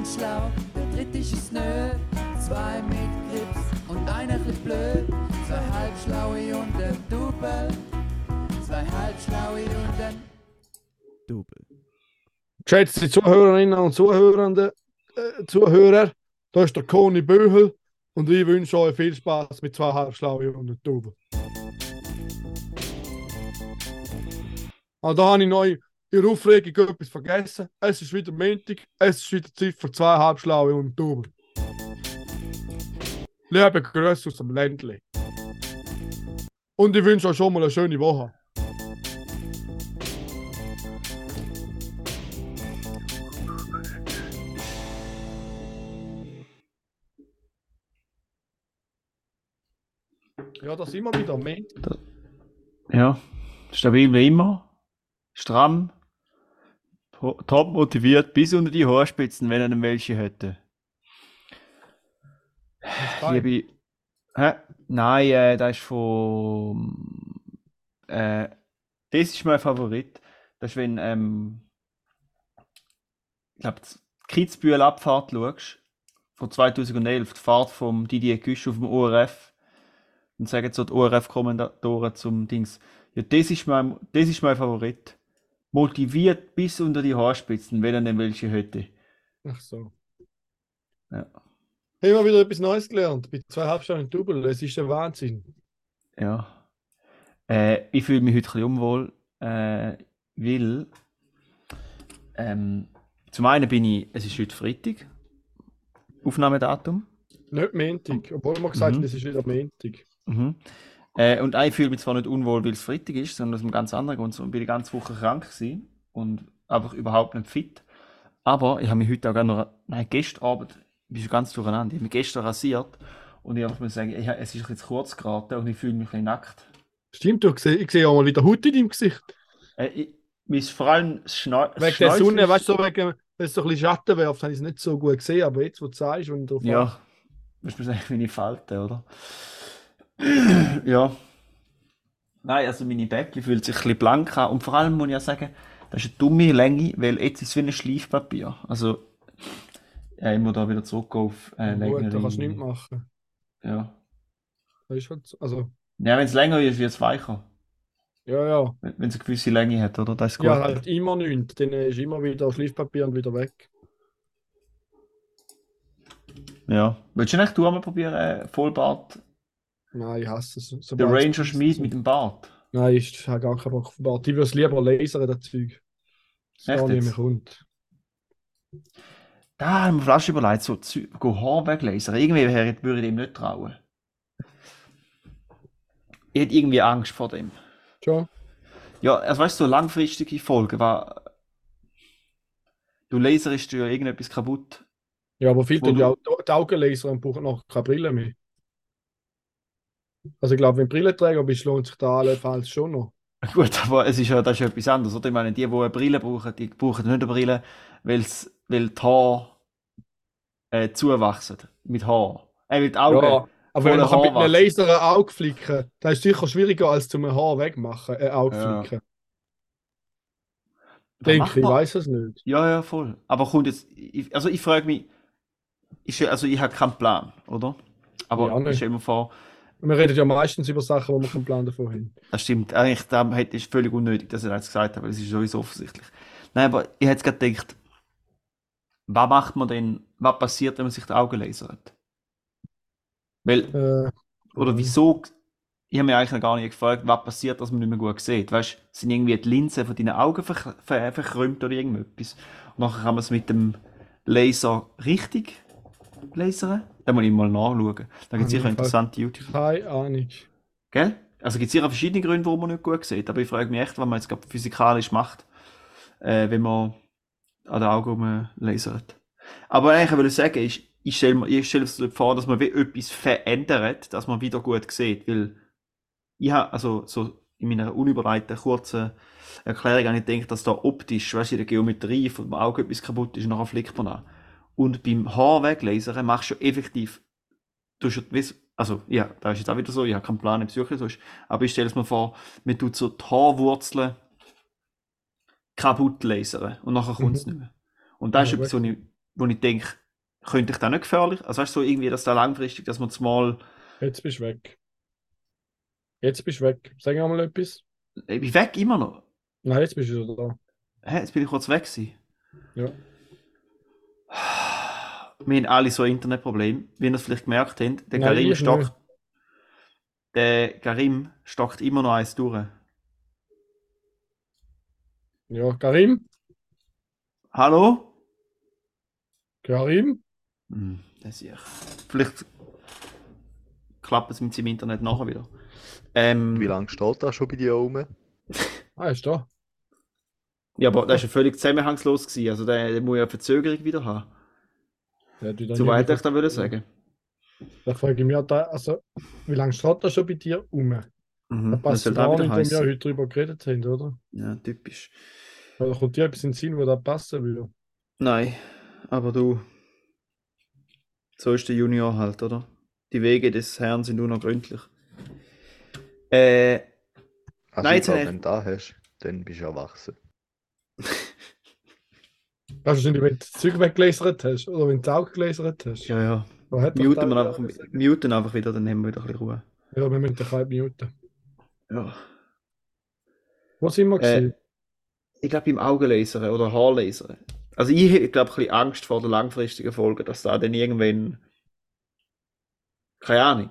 ein schlau, der dritte ist es nö. Zwei mit Grips und einer bisschen blöd. Zwei halbschlaue und ein Double. Zwei halbschlaue und ein Double. Geschätzte Zuhörerinnen und Zuhörende, äh, Zuhörer, da ist der Koni Böhel und ich wünsche euch viel Spaß mit zwei halbschlaue und einem Double. Ah, da habe ich neu in der Aufregung etwas vergessen. Es ist wieder Montag, es ist wieder Zeit für zwei halbschlaue und Double. Liebe Grüße aus dem Ländli. Und ich wünsche euch schon mal eine schöne Woche. Ja, da sind wir wieder Montag. Ja, stabil wie immer. Stramm. Top motiviert bis unter die Haarspitzen, wenn er welche hätte. Liebe. Hä? Nein, äh, das ist von. Äh, das ist mein Favorit. Das ist, wenn. Ähm, ich glaube, die Kitzbühel Abfahrt schaust. Von 2011, die Fahrt vom Didier Güsch auf dem ORF. Und sagen so die ORF-Kommentatoren zum Dings. Ja, das ist mein, das ist mein Favorit. Motiviert bis unter die Haarspitzen, wenn er denn welche hätte. Ach so. Ja. Haben wir wieder etwas Neues gelernt. Bei zwei Halbstunden Double. Es ist der Wahnsinn. Ja. Äh, ich fühle mich heute ein bisschen unwohl, äh, weil ähm, zum einen bin ich, es ist heute Freitag, Aufnahmedatum. Nicht Montag. Obwohl wir gesagt haben, Mhm. es ist wieder Montag. Mhm. Äh, und ich fühle mich zwar nicht unwohl, weil es Freitag ist, sondern aus einem ganz anderen Grund. Ich bin die ganze Woche krank gewesen und einfach überhaupt nicht fit. Aber ich habe mich heute auch gerne noch, nein, gestern Abend, ich bin schon ganz durcheinander, ich habe mich gestern rasiert und ich muss sagen, ich, es ist jetzt kurz geraten und ich fühle mich ein bisschen nackt. Stimmt, du, siehst- ich sehe auch mal wieder Haut in deinem Gesicht. Äh, ich, mir vor allem das Schna das Wegen der Sonne, weißt du, so wegen, wenn es so ein bisschen Schatten wirft, habe ich es nicht so gut gesehen. Aber jetzt, wo du sagst, und drauf Ja, musst du sagen, meine Falten, oder? Ja. Nein, also meine Bäckchen fühlt sich ein bisschen blank an. Und vor allem muss ich ja sagen, das ist eine dumme Länge, weil jetzt ist es wie ein Schleifpapier. Also, ja, ich muss da wieder zurück auf äh, Gut, längere da kannst du nichts machen. Ja. Das ist halt so. Also, Ja, wenn es länger ist, wird es weicher. ja, ja. Wenn wenn es eine gewisse Länge hat, oder? Das ist gut. Ja, halt immer nichts. Dann ist immer wieder Schleifpapier und wieder weg. Ja. Willst du nicht du einmal probieren, äh, Vollbart? Nein, ich hasse es. Der Sobald- Ranger Schmied mit dem Bart. Nein, ich habe gar keinen Bock auf Bart. Ich würde es lieber lasern, das Zeug. Das nicht mehr kommt. Da haben wir fast überlegt, so Haar weglasern. Irgendwie würde ich dem nicht trauen. Ich hätte irgendwie Angst vor dem. Schon? Ja, also weißt du, so langfristige Folgen war. Du laserst ja irgendetwas kaputt. Ja, aber viele tun ja auch die Augen lasern und brauchen noch keine Brille mehr. Also ich glaube, wenn Brillenträger bist, lohnt sich da allenfalls schon noch. Gut, aber es ist ja, das ist ja etwas anderes, oder? Ich meine, die, die eine Brille brauchen, die brauchen nicht eine Brille, weil's, weil die Haare äh, zuwachsen. Mit Haar. Äh, die Augen. Ja, aber wenn man mit einem. Laser ein Auge flicken, das ist sicher schwieriger als zum Haar wegmachen, ein Auge Ja. flicken. Denke ich, weiß es nicht. Ja, ja, voll. Aber kommt jetzt, ich, also ich frage mich, ist, also ich habe keinen Plan, oder? Aber Ja, ich stelle mir vor, Wir reden ja meistens über Sachen, wo wir keinen Plan davon haben. das stimmt, eigentlich da ich völlig unnötig, dass er das gesagt hat, weil es ist sowieso offensichtlich. Nein, aber ich hätte gerade gedacht, was macht man denn, was passiert, wenn man sich die Augen lasert? Weil, Äh, oder Mhm. wieso, ich habe mich eigentlich noch gar nicht gefragt, was passiert, dass man nicht mehr gut sieht. Weißt du, sind irgendwie die Linsen von deinen Augen ver ver verkrümmt oder irgendetwas? Und nachher kann man es mit dem Laser richtig lasern? Da muss ich mal nachschauen. Da gibt es sicher interessante YouTube. keine Ahnung. Gell? Also gibt es sicher verschiedene Gründe, warum man nicht gut sieht. Aber ich frage mich echt, was man jetzt gerade physikalisch macht, äh, wenn man an den Augen lasert. Aber eigentlich will ich sagen, ist, ich stelle mir, ich stelle mir vor, dass man wie etwas verändert, dass man wieder gut sieht. Weil ich habe, also so in meiner unüberleiteten kurzen Erklärung habe ich gedacht, dass da optisch, weißt du, in der Geometrie vom Auge etwas kaputt ist und nachher flickt man an. Und beim Haar weglasern machst du effektiv, du also ja, da ist jetzt auch wieder so, ich habe keinen Plan, ob es wirklich so ist, aber ich stelle es mir vor, man tut so die Haarwurzeln kaputt lasern und nachher kommt es Mhm. nicht mehr. Und das ist Ja, etwas, was ich wo ich denke, könnte ich da nicht gefährlich? Also weißt du, so irgendwie, dass da langfristig, dass man es mal, Jetzt bist du weg. Jetzt bist du weg. Sag mal etwas. ich bin weg immer noch. Nein, jetzt bist du wieder da. Hä, jetzt bin ich kurz weg gewesen. Ja. Wir haben alle so ein Internetproblem, wie ihr es vielleicht gemerkt habt. Der Nein, Karim ich stockt, nicht. der Karim stockt immer noch eins durch. Ja, Karim? Hallo? Karim? Hm, das ist Vielleicht klappt es mit seinem Internet nachher wieder. Ähm, Wie lange steht das schon bei dir oben? Ah, ist da. Ja, aber das war ja völlig zusammenhangslos. Gewesen. Also der, der muss ja eine Verzögerung wieder haben. Ja, du dann ich da würde sagen. Da frage ich mich da, also, wie lange steht das schon bei dir um? Da Mhm. Das passt gar auch nicht, wenn wir heißen. heute drüber geredet haben, oder? Ja, typisch. Oder kommt dir etwas in den Sinn, wo da passen würde? Nein, aber du. So ist der Junior halt, oder? Die Wege des Herrn sind unergründlich. Äh, Also Nein, jetzt- wenn du da hast, dann bist du erwachsen. Weißt du nicht, wenn du das Zeug weggelasert hast oder wenn du das Auge gelasert hast? ja, ja. Muten wir einfach, muten einfach wieder, dann haben wir wieder ein bisschen Ruhe. Ja, wir müssen dich halb muten. Ja. Wo sind wir Äh? Ich glaube, beim Augenlasern oder Haarlasern. Also ich habe, glaube ein bisschen Angst vor der langfristigen Folge, dass da dann irgendwann. Keine Ahnung.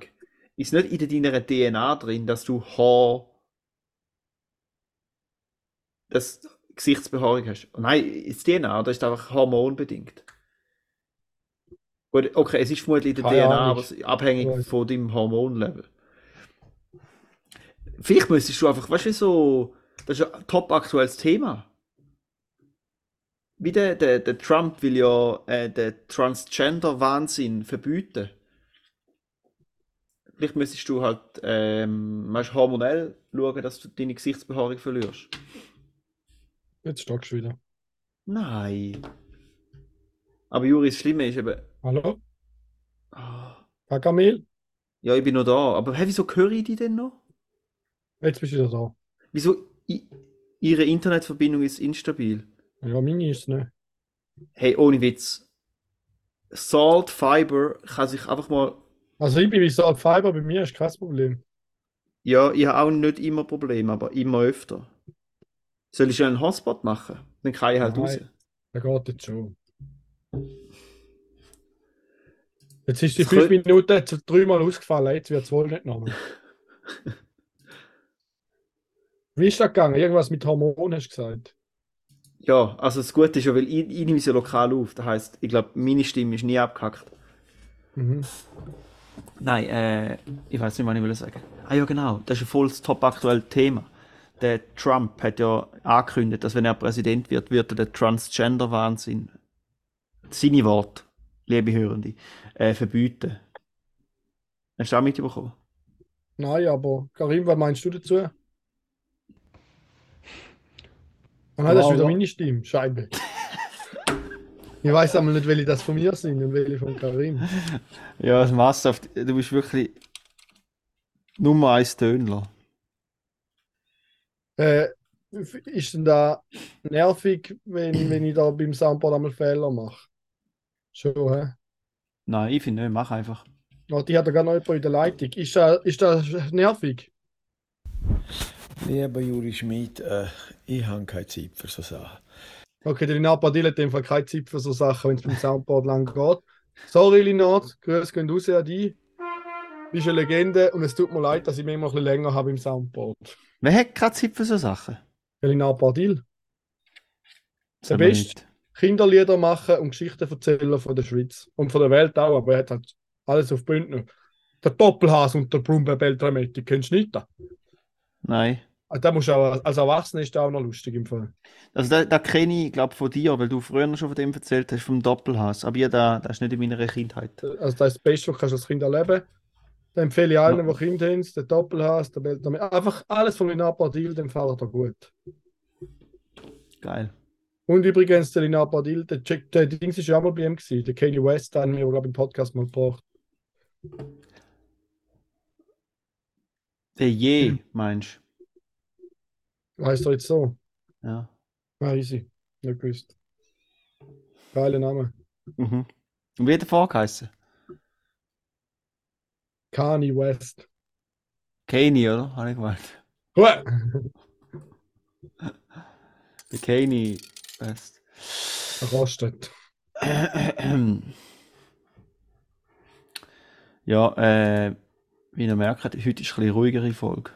Ist nicht in deiner DNA drin, dass du Haar. das Gesichtsbehaarung hast. Oh nein, ist DNA, das ist einfach hormonbedingt. Gut, okay, es ist vermutlich der DNA, aber abhängig Weiß. von deinem Hormonlevel. Vielleicht müsstest du einfach, weißt du, so, das ist ein top aktuelles Thema. Wie der, der, der Trump will ja äh, den Transgender-Wahnsinn verbieten. Vielleicht müsstest du halt ähm, weißt, hormonell schauen, dass du deine Gesichtsbehaarung verlierst. Jetzt stockst du wieder. Nein. Aber Juri, das Schlimme ist eben. Hallo? ah, Pagamel? ja, ich bin noch da. Aber hey, wieso höre ich die denn noch? Jetzt bist du wieder da. Wieso? I ihre Internetverbindung ist instabil. Ja, meine ist es nicht. Hey, ohne Witz. Salt Fiber kann sich einfach mal. Also ich bin wie Salt Fiber, bei mir ist kein Problem. Ja, ich habe auch nicht immer Probleme, aber immer öfter. Soll ich schon einen Hotspot machen? Dann kann ich halt Nein. raus. Der geht jetzt schon. Jetzt ist die Das fünf könnt- Minuten jetzt dreimal ausgefallen, jetzt wird es wohl nicht nochmal. Wie ist das gegangen? Irgendwas mit Hormonen hast du gesagt. Ja, also das Gute ist ja, weil ich, ich nehme ja lokal auf. Das heisst, ich glaube, meine Stimme ist nie abgehackt. Mhm. Nein, äh, ich weiß nicht, was ich will sagen. Ah ja, genau, das ist ein volles top aktuelles Thema. Der Trump hat ja angekündigt, dass wenn er Präsident wird, wird er den Transgender-Wahnsinn, seine Worte, liebe Hörende, äh, verbieten. Hast du auch mitbekommen? Nein, aber Karim, was meinst du dazu? Ah, nein, das ist wieder meine Stimme, Scheibe. Ich weiß einmal nicht, welche das von mir sind und welche von Karim. Ja, das massenhaft. Du bist wirklich Nummer eins Tönler. Äh, ist denn da nervig, wenn, wenn ich da beim Soundboard einmal Fehler mache? Schon, hä? Nein, ich finde nicht, mach einfach. Oh, die hat ja gar noch jemand in der Leitung. Ist das, ist das nervig? Lieber Juri Schmid, äh, ich habe keine Zeit für so Sachen. Okay, der Linard Badil hat in dem Fall keine Zeit für so Sachen, wenn es beim Soundboard lang geht. Sorry, Linard, Grüße gehen raus an dich. Du bist eine Legende und es tut mir leid, dass ich mich immer ein bisschen länger habe im Soundboard. Wer hat keine Zeit für so Sachen? Der Linard Badil. Der Beste. Kinderlieder machen und Geschichten erzählen von der Schweiz und von der Welt auch, aber er hat halt alles auf Bündner. Der Doppelhas und der Brumbebel Dramatik, kennst du nicht? Da Nein. Da musst auch, als Erwachsener ist das auch noch lustig im Fall. Also da, da kenne ich, glaube von dir, weil du früher schon von dem erzählt hast, vom Doppelhass. Aber ja, da, das ist nicht in meiner Kindheit. Also das ist das Beste, was du als Kind erleben kannst. Da empfehle ich allen, die Kinder haben, den Doppelhass, der Bel Dramatik. Einfach alles von Linard Badil, dem fällt er gut. Geil. Und übrigens, der Linard Badil, der, der Dings ist ja auch mal bei ihm gewesen. Der Kanye West haben wir, glaube ich, im Podcast mal gebracht. Der Je, meinst Heißt er jetzt so? du? Ja. Ah, easy. Nicht gewusst. Geiler Name. Mhm. Und wie hat der vorgeheißen? Kanye West. Kanye, oder? Habe ich gemeint. Huh. Der Kanye West. Rostet. Ja, äh, wie ihr merkt, heute ist eine bisschen ruhigere Folge.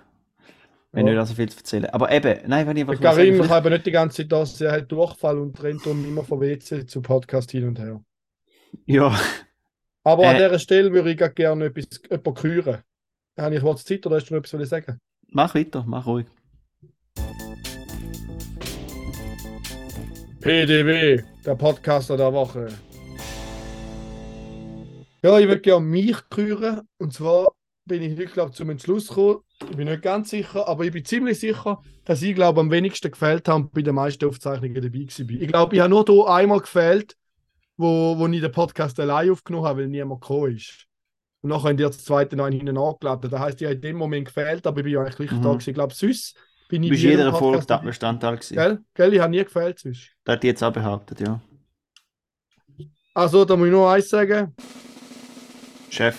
Wenn Ja. nicht so viel zu erzählen. Aber eben, nein, wenn ich einfach Karim kann eben nicht die ganze Zeit das, er hat Durchfall und rennt darum immer von WC zu Podcast hin und her. Ja, Aber an Äh. dieser Stelle würde ich gerne etwas jemanden küren. Habe ich kurz Zeit oder hast du noch etwas sagen? mach weiter, mach ruhig. PDW, der Podcaster der Woche. Ja, ich würde gerne mich küren. Und zwar bin ich heute, glaube ich, zum Entschluss gekommen. Ich bin nicht ganz sicher, aber ich bin ziemlich sicher, dass ich, glaube am wenigsten gefällt habe und bei den meisten Aufzeichnungen dabei war. Ich glaube, ich habe nur hier einmal gefällt, wo, wo ich den Podcast allein aufgenommen habe, weil niemand gekommen ist. Und nachher haben die das zweite noch einen hinten angeladen. Das heisst, ich habe in dem Moment gefällt, aber ich bin ja eigentlich gleich Mhm. da gewesen. Ich glaube, sonst bin ich bist jeder Podcast da. Bestandteil gewesen. Gell? Gell, ich habe nie gefällt sonst. Das hat die jetzt auch behauptet, ja. Also, da muss ich nur eins sagen. Chef.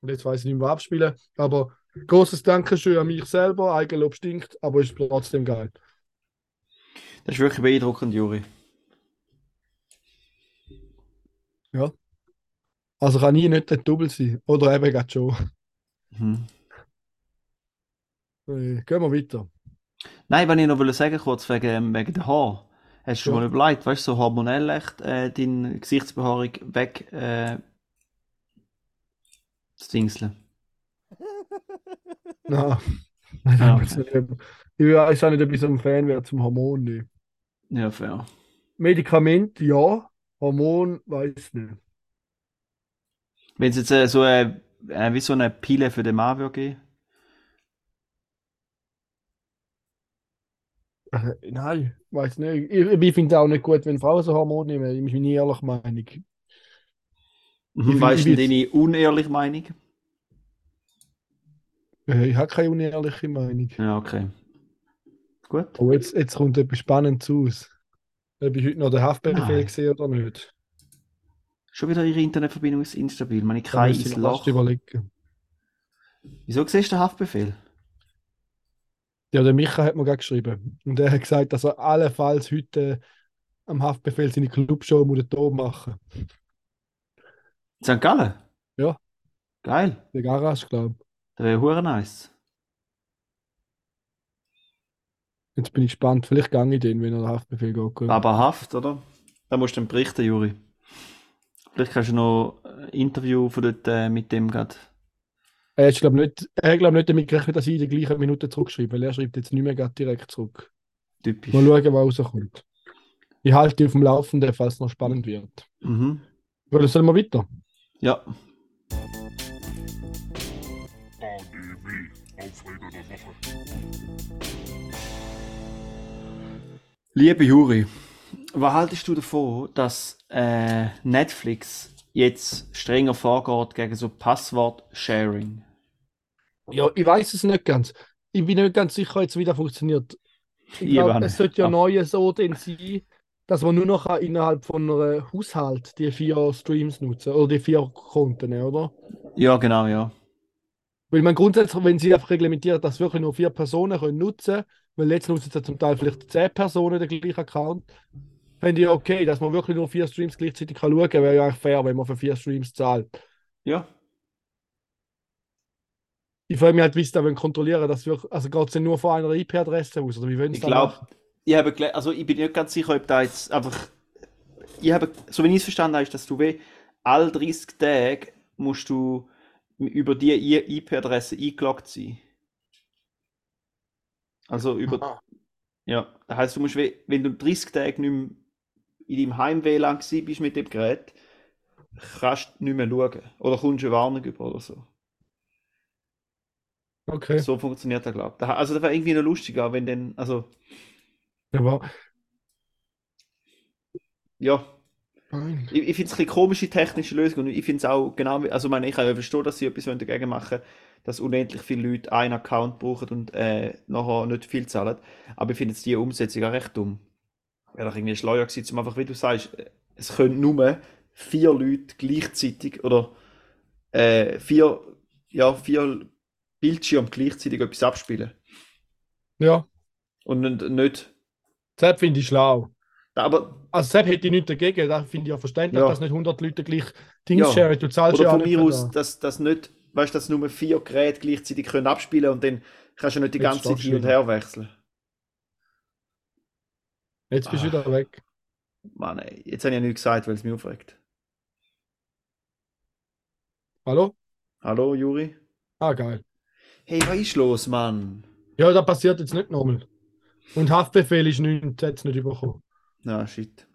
Und jetzt weiß ich nicht mehr abspielen. Aber großes Dankeschön an mich selber. Eigenlob stinkt, aber ist trotzdem geil. Das ist wirklich beeindruckend, Juri. Also kann ich nicht der Double sein. Oder eben gerade schon. Mhm. Gehen wir weiter. Nein, wenn ich noch will sagen kurz wegen, wegen der Haar. Hast du schon Ja. mal überlegt, weißt du, so hormonell echt äh, deine Gesichtsbehaarung weg äh, zu dingseln? Nein. Ah, Ich weiß auch nicht, ob ich so ein Fan wäre zum Hormon. Ja, fair. Medikament, ja. Hormon, weiß nicht. Wenn es jetzt äh, so äh, äh, wie so eine Pille für den würde geben. Äh, nein, weiß nicht. Ich, ich finde es auch nicht gut, wenn Frauen so Hormone nehmen. Ich bin nie ehrlich Meinung. Mhm, weißt du deine unehrliche Meinung? Äh, Ich habe keine unehrliche Meinung. Ja, okay. Gut. Oh, jetzt, jetzt kommt etwas Spannendes aus. Ob ich heute noch den Haftbefehl gesehen oder nicht. Schon wieder ihre Internetverbindung ist instabil. Muss ich ins Loch. überlegen. Wieso siehst du den Haftbefehl? Ja, der Micha hat mir gerade geschrieben. Und er hat gesagt, dass er allenfalls heute am Haftbefehl seine Clubshow muss da machen. St. Gallen? Ja. Geil. Der Garage, glaube ich. Das wäre nice. Jetzt bin ich gespannt. Vielleicht gange ich den, wenn er den Haftbefehl geht. Aber Haft, oder? Da musst du dann berichten, Juri. Vielleicht kannst du noch ein Interview von dort äh, mit dem gerade. Er hat, glaube nicht, er glaub nicht damit gerechnet, dass ich in der gleichen Minute zurückschreibe, weil er schreibt jetzt nicht mehr gerade direkt zurück. Typisch. Mal schauen, was rauskommt. Ich halte dich auf dem Laufenden, falls es noch spannend wird. Mhm. Wollen sollen wir weiter? Ja. Liebe Juri, was haltest du davon, dass äh, Netflix jetzt strenger vorgeht gegen so Passwort-Sharing? Ja, ich weiß es nicht ganz. Ich bin nicht ganz sicher, jetzt wie das funktioniert. Ich glaube, es sollte ja Ah. neu so denn sein, dass man nur noch innerhalb von einem Haushalt die vier Streams nutzen oder die vier Konten, oder? Ja, genau, ja. Weil man grundsätzlich, wenn sie einfach reglementiert, dass wirklich nur vier Personen können nutzen, weil jetzt nutzen ja zum Teil vielleicht zehn Personen den gleichen Account, fände ich okay, dass man wirklich nur vier Streams gleichzeitig kann schauen kann, wäre ja eigentlich fair, wenn man für vier Streams zahlt. Ja. Ich frage mich halt, wie sie wollen kontrollieren, dass wirklich, also geht es nur von einer IP-Adresse aus, oder wie wollen sie Ich glaube, ich habe also ich bin nicht ganz sicher, ob da jetzt einfach. Ich habe, so wie ich es verstanden habe, ist, dass du weh all 30 Tage musst du über die IP-Adresse eingeloggt sein. Also über. Aha. Ja, das heißt, du musst, wenn du 30 Tage nicht mehr in deinem Heim-WLAN bist mit dem Gerät, kannst du nicht mehr schauen. Oder kommst eine Warnung über oder so. Okay. So funktioniert das, glaube ich. Also, das wäre irgendwie noch lustiger, wenn dann. Also, Aber, ja. Nein. Ich, ich finde es ein bisschen komische technische Lösung und ich finde es auch genau, also ich meine, ich kann ja verstehen, dass sie etwas wollen dagegen machen dass unendlich viele Leute einen Account brauchen und äh, nachher nicht viel zahlen. Aber ich finde jetzt die Umsetzung auch recht dumm. wäre doch irgendwie schleuer gewesen, um einfach, wie du sagst, es können nur vier Leute gleichzeitig oder äh, vier, ja, vier Bildschirme gleichzeitig etwas abspielen. Ja, Und nicht- nicht. das finde ich schlau. Aber, Also Sepp hätte ich nichts dagegen, da finde ich ja verständlich, Ja. dass nicht 100 Leute gleich Dings Ja. sharen. Du zahlst oder ja von nicht mir aus, das. dass, dass nicht, weißt du, dass nur vier Geräte gleichzeitig können abspielen und dann kannst du nicht die Jetzt ganze Zeit hin und her wechseln. Jetzt bist du Ah. wieder weg. Mann, ey, jetzt habe ich ja nichts gesagt, weil es mich aufregt. Hallo? Hallo, Juri? Ah, geil. Hey, was ist los, Mann? Ja, das passiert jetzt nicht nochmal. Und Haftbefehl ist nichts, hat es nicht bekommen. Na, shit.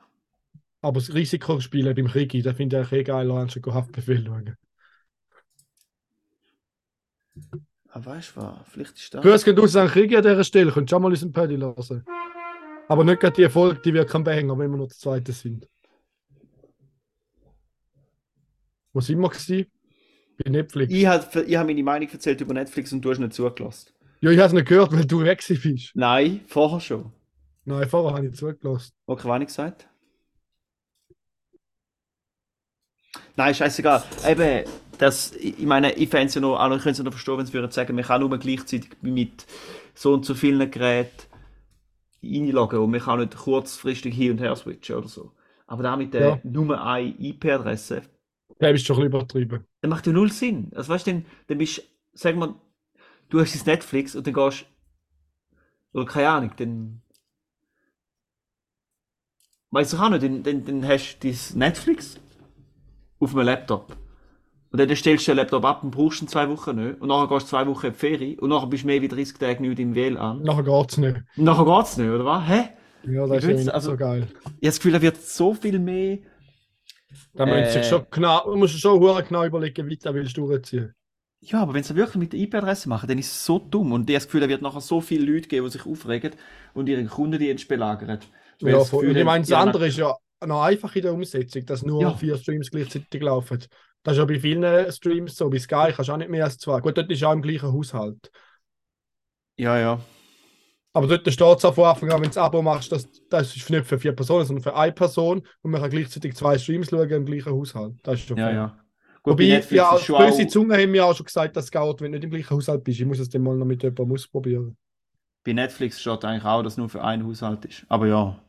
Aber das Risikospielen beim Krieg, da finde ich eh geil, anstatt Haftbefehl schauen. Ah, weißt du was? Vielleicht ist das. Grüß gehen aus an Krieg an dieser Stelle, könnt schon mal unseren Paddy lassen. Aber nicht gerade die Erfolg, die wir kein Banger, wenn wir noch der Zweite sind. Wo sind wir gewesen? Bei Netflix. Ich habe ich hab meine Meinung erzählt über Netflix und du hast nicht zugelassen. Ja, ich habe es nicht gehört, weil du weg bist. Nein, vorher schon. Nein, vorher habe ich zugelassen. Okay, was habe ich gesagt? Nein, scheißegal. Eben, das, ich meine, ich fände es ja noch, ich könnte es ja noch verstehen, wenn sie würden sagen, man kann nur gleichzeitig mit so und so vielen Geräten einloggen und man kann nicht kurzfristig hin und her switchen oder so. Aber da mit der Ja. nur eine IP-Adresse, Da bist du schon ein bisschen übertrieben. das macht ja null Sinn. Also weißt du, dann, dann bist sag mal, du hast das Netflix und dann gehst oder keine Ahnung, dann weißt du auch nicht, dann, dann, dann hast du das Netflix auf einem Laptop. Und dann stellst du den Laptop ab und brauchst ihn zwei Wochen nicht. Und nachher gehst du zwei Wochen in die Ferien und nachher bist du mehr wie 30 Tage nicht im WLAN. Nachher geht es nicht. Und nachher geht's nicht, oder was? Hä? Ja, Ich das ist ja nicht also- so geil. Ich habe das Gefühl, da wird so viel mehr. Da muss Äh. schon genau, du musst schon genau überlegen, wie du willst durchziehen. Ja, aber wenn sie wirklich mit der IP-Adresse machen, dann ist es so dumm. Und ich habe das Gefühl, da wird nachher so viele Leute geben, die sich aufregen und ihre Kundendienst belagern. Ja, voll. Ich meine, das ja, andere ist ja noch einfach in der Umsetzung, dass nur Ja. vier Streams gleichzeitig laufen. Das ist ja bei vielen Streams so. Bei Sky kannst du auch nicht mehr als zwei. Gut, dort ist auch im gleichen Haushalt. Ja, ja. Aber dort steht es auch von Anfang an, wenn du das Abo machst, das, das ist nicht für vier Personen, sondern für eine Person und man kann gleichzeitig zwei Streams schauen im gleichen Haushalt. Das ist schon Ja, fair. ja. Gut, Wobei, Netflix ja, böse auch, Zungen haben mir auch schon gesagt, das geht, wenn du nicht im gleichen Haushalt bist. Ich muss es dann mal noch mit jemandem ausprobieren. bei Netflix steht eigentlich auch, dass es nur für einen Haushalt ist. Aber ja.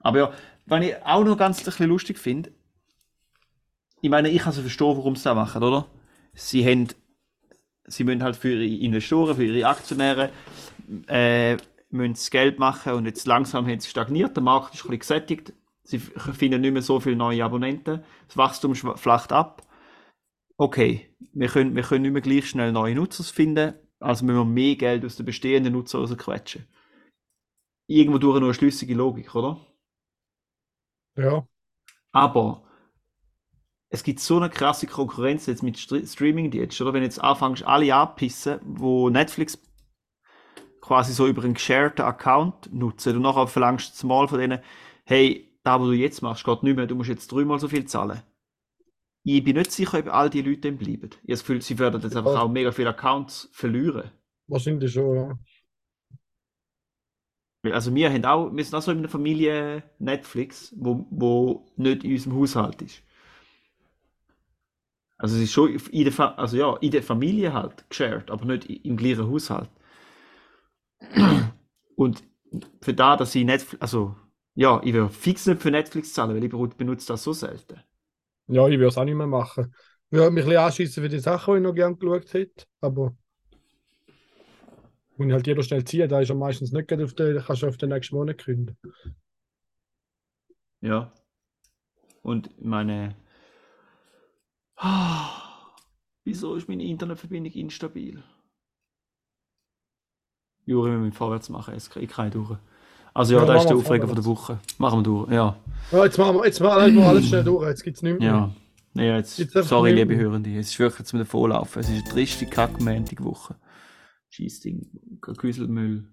Aber ja, wenn ich auch noch ganz ein bisschen lustig finde, ich meine, ich kann so verstehen, warum sie das machen, oder? Sie haben, sie müssen halt für ihre Investoren, für ihre Aktionäre, äh, müssen das Geld machen und jetzt langsam haben sie stagniert, der Markt ist ein bisschen gesättigt, sie finden nicht mehr so viele neue Abonnenten, das Wachstum flacht ab. Okay, wir können, wir können nicht mehr gleich schnell neue Nutzer finden, also müssen wir mehr Geld aus den bestehenden Nutzern rausquetschen. Irgendwo durch eine schlüssige Logik, oder? Ja. Aber es gibt so eine krasse Konkurrenz jetzt mit Str Streaming-Diensten, oder? Wenn jetzt anfängst, alle anpissen, wo Netflix quasi so über einen gesharten Account nutzen und nachher verlangst du mal von denen, hey, da, was du jetzt machst, geht nicht mehr, du musst jetzt dreimal so viel zahlen. Ich bin nicht sicher, ob all die Leute dann bleiben. Ich habe das Gefühl, sie werden jetzt einfach auch mega viele Accounts verlieren. Wahrscheinlich schon, ja. Also wir haben auch, wir sind auch so in einer Familie Netflix, wo, wo nicht in unserem Haushalt ist. Also es ist schon in der, Fa also ja, in der Familie halt geshared, aber nicht im gleichen Haushalt. Und für da, dass ich Netflix, also ja, ich würde fix nicht für Netflix zahlen, weil ich benut- benutze das so selten. Ja, ich würde es auch nicht mehr machen. Ich würde mich ein bisschen anschießen für die Sachen, die ich noch gerne geschaut hätte. Aber ich halt jeder schnell ziehen, da ist er meistens nicht gerade auf den, da kannst du auf den nächsten Monat künden. Ja. Und meine, ah, wieso ist meine Internetverbindung instabil? Juri, wir müssen vorwärts machen, ich kann nicht durch. Also ja, Ja, da ist der Aufreger von der Woche. Machen wir durch, ja. Ja, jetzt machen wir, jetzt machen wir alles schnell durch, jetzt gibt es nichts mehr. Ja. Ja, jetzt, Jetzt sorry, liebe. Hörende, es ist wirklich zum Davonlaufen. Es ist eine triste kackmäntige Woche. Scheissding, Küselmüll.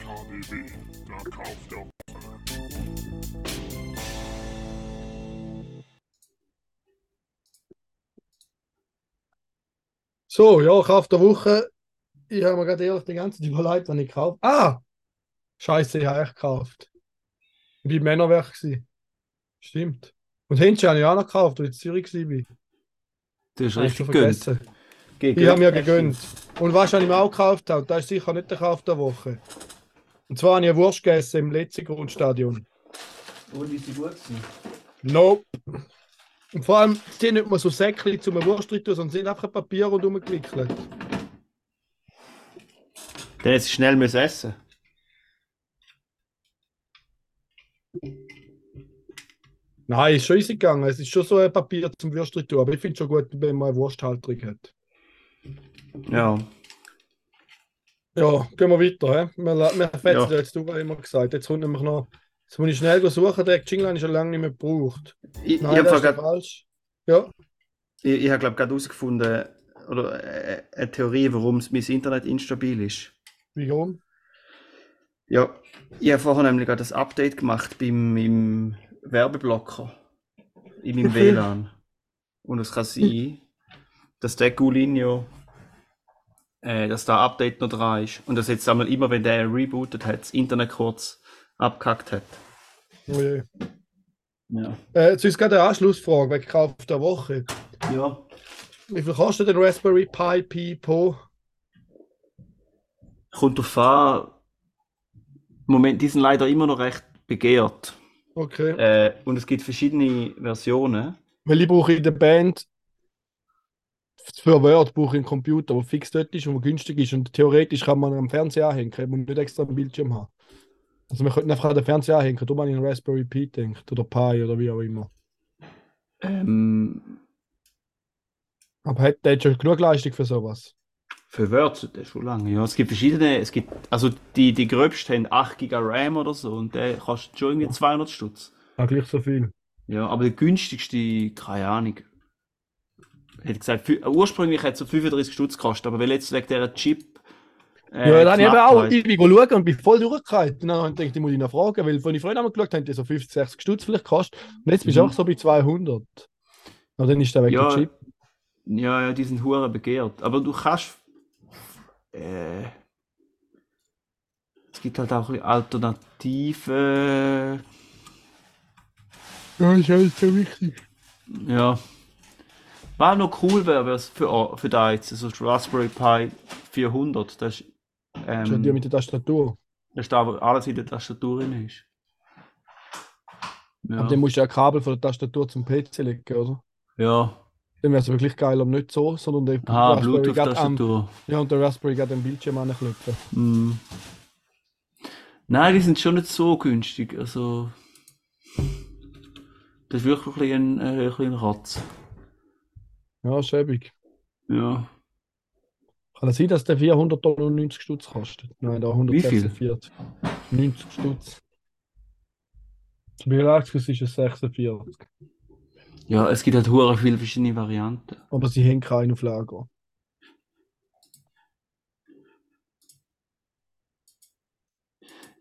KDW, der Kauf der. So, ja, Kauf der Woche. Ich habe mir gerade ehrlich die ganze Zeit überlegt, was ich gekauft Ah! Scheiße, ich habe echt gekauft. Ich war im Männerwerk. gewesen. Stimmt. Und Händchen habe ich auch noch gekauft, als ich in Zürich war. Du hast richtig schon gegönnt. Gegönnt Ich habe mir du. gegönnt. Und was ich mir auch gekauft? Habe? Das ist sicher nicht der Kauf der Woche. Und zwar habe ich eine Wurst gegessen im letzten Grundstadion. Und ist sie gut gewesen? Nope. Und vor allem, die haben nicht mal so Säckchen zum Wurst drin tun, sondern sie sind einfach ein Papier rundherum gewickelt. Dann hätte sie schnell müssen essen Nein, ist schon easy gegangen. Es ist schon so ein Papier zum Würst drin tun, aber ich finde es schon gut, wenn man eine Wursthalterung hat. Ja. Ja, gehen wir weiter. He? Wir, wir fetzen Ja. jetzt durch, wie immer gesagt. Jetzt kommt nämlich noch. Jetzt muss ich schnell suchen, der Jingle habe ich schon lange nicht mehr gebraucht. Ich, ich Nein, habe das ist grad- falsch. Ja, ich, ich hab, glaub gerade herausgefunden, oder äh, eine Theorie, warum mein Internet instabil ist. warum? Ja, ich habe vorher nämlich gerade das Update gemacht beim im Werbeblocker in meinem. WLAN. Und es kann sein, dass der Gulinio, äh, dass da Update noch dran ist. Und dass jetzt einmal immer, wenn der rebootet hat, das Internet kurz abgekackt hat. Oh je. Ja. Äh, jetzt ist gerade eine Anschlussfrage wegen Kauf der Woche. Ja. Wie viel kostet der Raspberry Pi Pi Pro? Kommt drauf an. Im Moment, die sind leider immer noch recht begehrt. Okay. Äh, und es gibt verschiedene Versionen. Weil ich brauche in der Band für Word brauche ich einen Computer, der fix dort ist und der günstig ist. Und theoretisch kann man am Fernseher anhängen, man nicht extra einen Bildschirm haben. Also wir könnten einfach an den Fernseher anhängen, darum habe ich einen Raspberry Pi denkt oder Pi oder wie auch immer. Ähm, Aber hat der hat schon genug Leistung für sowas? Für Word, das ist schon lange. Ja, es gibt verschiedene, es gibt, also die, die gröbsten haben 8 GB RAM oder so und der kostet schon irgendwie 200 Stutz. Ja, gleich so viel. Ja, aber der günstigste, keine Ahnung. Hätte gesagt, ursprünglich hat es so 35 Stutz gekostet, aber weil jetzt wegen dieser Chip. äh, ja, dann habe ich auch ich bin schauen und bin voll durchgefallen. Und dann habe ich gedacht, ich muss ihn noch fragen, weil von ich vorhin einmal geschaut haben, die so 50, 60 Stutz vielleicht gekostet. Und jetzt bist du Mhm. auch so bei 200. Und dann ist der weg Ja, der Chip. Ja, ja, die sind hure begehrt. Aber du kannst. Äh, es gibt halt auch ein bisschen Alternative. Ja, ist halt so wichtig. Ja. Was noch cool wäre, es für, für da jetzt, also das Raspberry Pi 400. Das ist, ähm, mit der Tastatur. das ist da, wo alles in der Tastatur drin ist. Ja. Aber dann musst du ja ein Kabel von der Tastatur zum PC legen, oder? ja. Dann wäre es wirklich geil, aber nicht so, sondern der Ah, Bluetooth-Tastatur. Ja, und der Raspberry geht am Bildschirm anknüpfen. Mm. Nein, die sind schon nicht so günstig. Also. Das ist wirklich ein, äh, ein, ein Ratz. Ja, schäbig. Ja. Kann es sein, dass der 490 Stutz kostet? Nein, viel? 146. 90 Stutz. Zum Relaxus ist es 46. Ja, es gibt halt hure viele verschiedene Varianten. Aber sie haben keinen auf Lager.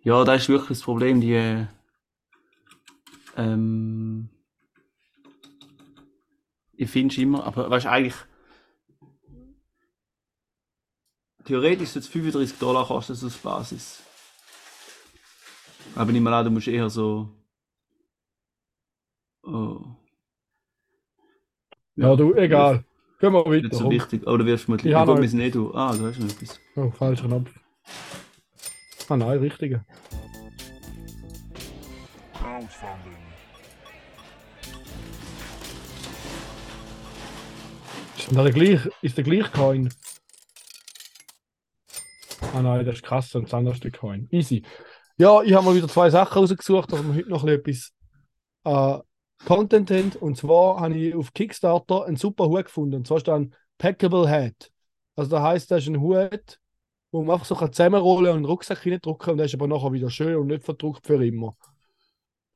Ja, da ist wirklich das Problem, die. äh, Ähm, ich finde es immer, aber weißt du, eigentlich. Theoretisch sollte es 35 Dollar kosten, so als Basis. Aber nicht mal an, du musst eher so. Oh. Ja, du, egal. Gehen wir Nicht weiter. so komm. wichtig. Oder wirfst du mal die Ich habe noch Gummis nicht du. Ah, da ist noch etwas. Oh, falscher Knopf. Ah nein, richtiger. Crowdfunding. Ist denn da der gleich, ist der gleich Coin? Ah nein, das ist krass, und das andere Coin. Easy. Ja, ich habe mal wieder zwei Sachen rausgesucht, dass wir heute noch etwas äh, Content haben. Und zwar habe ich auf Kickstarter einen super Hut gefunden. Und zwar ist ein Packable Hat. Also das heisst, das ist ein Hut, wo man einfach so zusammenrollen und einen Rucksack reindrücken und der ist aber nachher wieder schön und nicht verdruckt für immer.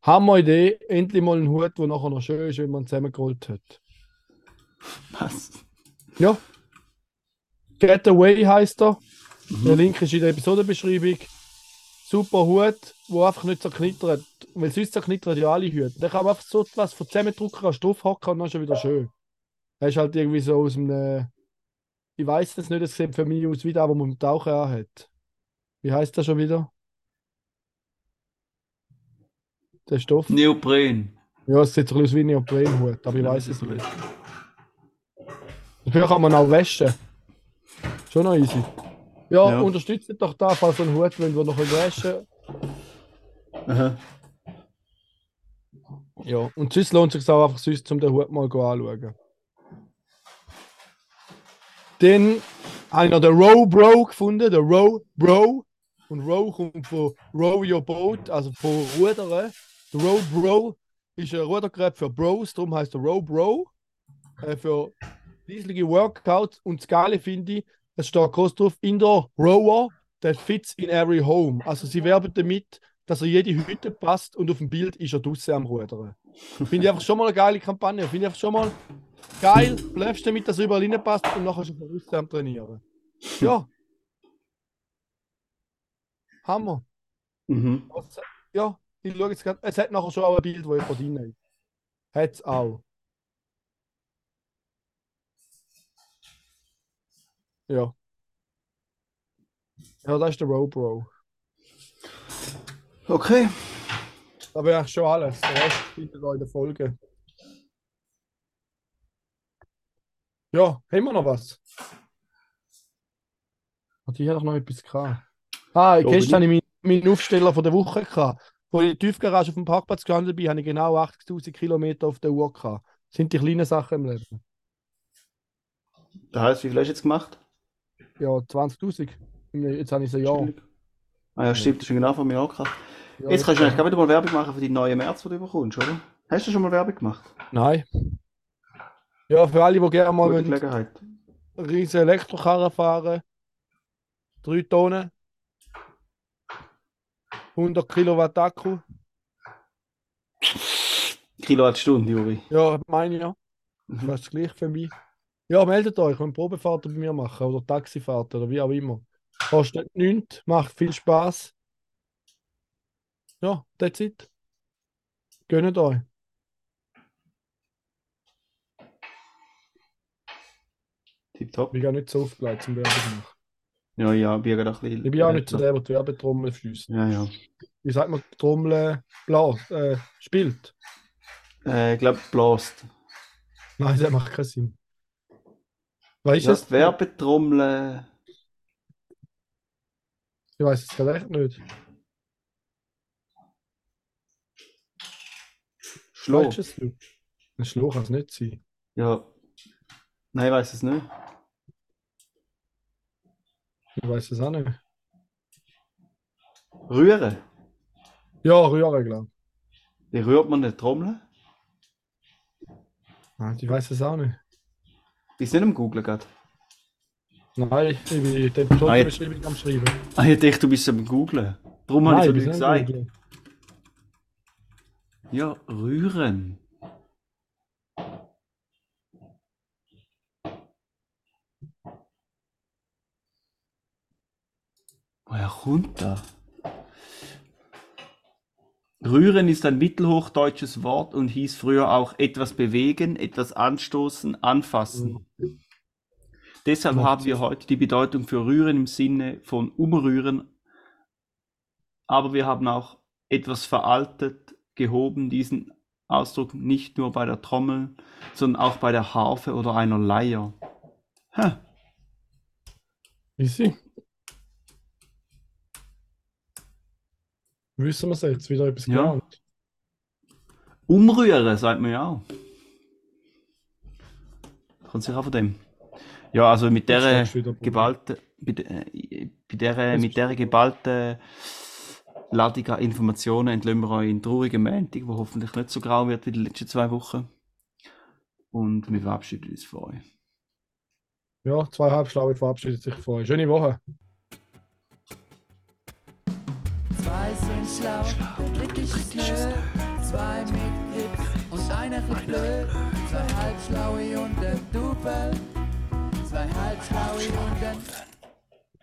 Hammer Idee, endlich mal ein Hut, der nachher noch schön ist, wenn man zusammengerollt hat. Was? Ja. Getaway heißt er. Der Mhm. Link ist in der Episodenbeschreibung. Super Hut, wo einfach nicht zerknittert. Weil sonst zerknittern ja alle Hüte. Da kann man einfach so etwas von zusammendrucken, kannst draufhacken und dann ist er wieder schön. Er ist halt irgendwie so aus einem ich weiß es nicht, es sieht für mich aus wie der, wo man im Tauchen anhat. Wie heißt der schon wieder? Der Stoff? Neopren. Ja, es sieht so aus wie Neoprenhut, aber ich weiß es nicht. Dafür kann man auch waschen. Schon noch easy. Ja, Ja. unterstützt doch da, falls so einen Hut wollt, wo noch ein waschen. Aha. Ja, und sonst lohnt es sich auch einfach sonst, um den Hut mal go anschauen. Dann habe ich noch den Row Bro gefunden, der Row Bro. Und Row kommt von Row Your Boat, also von Rudern. Der Row Bro ist ein Rudergerät für Bros, darum heißt der Row Bro. Äh, für riesige Workouts. Und das Geile finde ich, es steht groß drauf, Indoor Rower that fits in every home. Also sie werben damit, dass er jede Hütte passt und auf dem Bild ist er draußen am Rudern. Finde ich einfach schon mal eine geile Kampagne. Finde ich einfach schon mal geil. Bleibst damit, dass er überall reinpasst und nachher schon draußen am Trainieren. Ja. Hammer. Mhm. Was- Ja, ich schaue jetzt gerade. Es hat nachher schon auch ein Bild, wo ich von drin Hat es auch. Ja. Ja, das ist der Row Bro. Okay. Da wäre eigentlich schon alles. Der Rest findet ihr in der Folge. Ja, haben wir noch was? Und ich hätte doch noch etwas gehabt. Ah, Ja, aber habe ich meinen, meinen Aufsteller von der Woche gehabt. Wo ich in der Tiefgarage auf dem Parkplatz gelandet bin, habe ich genau 80.000 Kilometer auf der Uhr gehabt. Das sind die kleinen Sachen im Leben. Das heißt, wie viel hast du jetzt gemacht? Ja, 20.000. Jetzt habe ich so, ja. Ah ja, stimmt, das ist schon genau von mir auch gehabt. ja Jetzt kannst du eigentlich wieder mal Werbung machen für die neue März, die du bekommst, oder? Hast du schon mal Werbung gemacht? Nein. Ja, für alle, die gerne mal Gelegenheit. riesen Elektrokarren fahren. Drei Tonnen. 100 Kilowatt Akku. Kilowattstunde, Juri. Ja, meine ich ja. Mhm. Fast das gleiche für mich. Ja, meldet euch, könnt Probefahrten bei mir machen oder Taxifahrten oder wie auch immer. Kostet nichts, macht viel Spaß. Ja, that's it. Gönnt euch. Tipptopp. Ich bin gar nicht so aufgelegt zum Werbung machen. Ja, ja, wir gehen ein bisschen. Ich bin auch nicht so der, der die Werbetrommel fließt. Ja, ja. Wie sagt man, Trommel blas, äh, spielt? Äh, ich glaube, Blast. Nein, das macht keinen Sinn. Weißt du die Werbetrommel. Ich weiß es gerade echt nicht. Schlo. Weißt du es? du? Ein Schluch kann es nicht sein. Ja. Nein, ich weiß es nicht. Ich weiß es auch nicht. Rühren. Ja, Rühren, glaube Wie rührt man eine Trommel? ich. Nein, ich weiß es auch nicht. Bist du nicht am Googlen gerade? Nein, ich bin Ah, jetzt- Beschreibung am Schreiben. Ah, ich dachte, du bist am Googlen. Darum habe ich so bin nicht nicht gesagt. Ja, rühren. Woher kommt da? Rühren ist ein mittelhochdeutsches Wort und hieß früher auch etwas bewegen, etwas anstoßen, anfassen. Deshalb haben wir heute die Bedeutung für rühren im Sinne von umrühren, aber wir haben auch etwas veraltet gehoben, diesen Ausdruck nicht nur bei der Trommel, sondern auch bei der Harfe oder einer Leier. Hä? Easy. Wissen wir es jetzt? Wieder etwas Ja. gelernt. Umrühren, sagt man ja auch. Kommt sicher auch von dem. Ja, also mit der geballten, äh, bei der, Jetzt- mit der geballten Ladung an Informationen entlösen wir euch in traurigen Montag, wo hoffentlich nicht so grau wird wie die letzten zwei Wochen. Und wir verabschieden uns von euch. Ja, zwei Halbschlaue verabschiedet sich von euch. Schöne Woche. Zwei sind schlau, der ist nö. Zwei mit Grips und einer ist blöd. Zwei halbschlaue und ein Double. Zwei halbschlaue und ein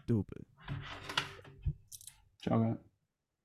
Double. Ciao.